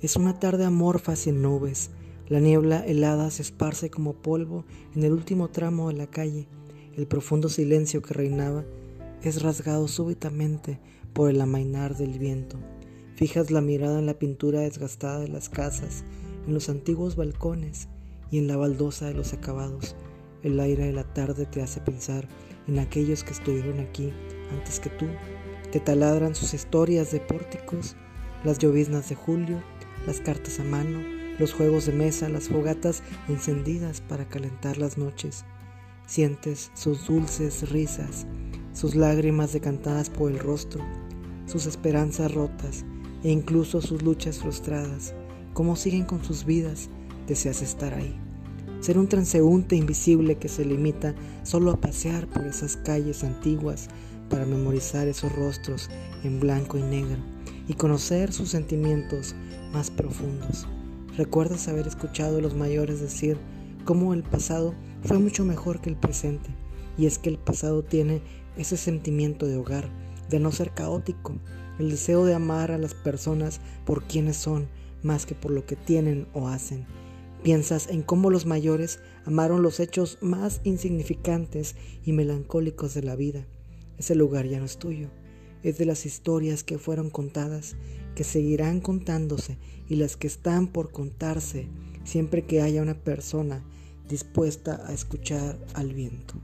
Es una tarde amorfa sin nubes. La niebla helada se esparce como polvo en el último tramo de la calle. El profundo silencio que reinaba es rasgado súbitamente por el amainar del viento. Fijas la mirada en la pintura desgastada de las casas, en los antiguos balcones y en la baldosa de los acabados. El aire de la tarde te hace pensar en aquellos que estuvieron aquí antes que tú. Te taladran sus historias de pórticos, las lloviznas de julio, las cartas a mano, los juegos de mesa, las fogatas encendidas para calentar las noches. Sientes sus dulces risas, sus lágrimas decantadas por el rostro, sus esperanzas rotas e incluso sus luchas frustradas. Cómo siguen con sus vidas, deseas estar ahí. Ser un transeúnte invisible que se limita solo a pasear por esas calles antiguas para memorizar esos rostros en blanco y negro y conocer sus sentimientos más profundos. Recuerdas haber escuchado a los mayores decir cómo el pasado fue mucho mejor que el presente, y es que el pasado tiene ese sentimiento de hogar, de no ser caótico, el deseo de amar a las personas por quienes son, más que por lo que tienen o hacen. Piensas en cómo los mayores amaron los hechos más insignificantes y melancólicos de la vida. Ese lugar ya no es tuyo, es de las historias que fueron contadas, que seguirán contándose y las que están por contarse siempre que haya una persona dispuesta a escuchar al viento.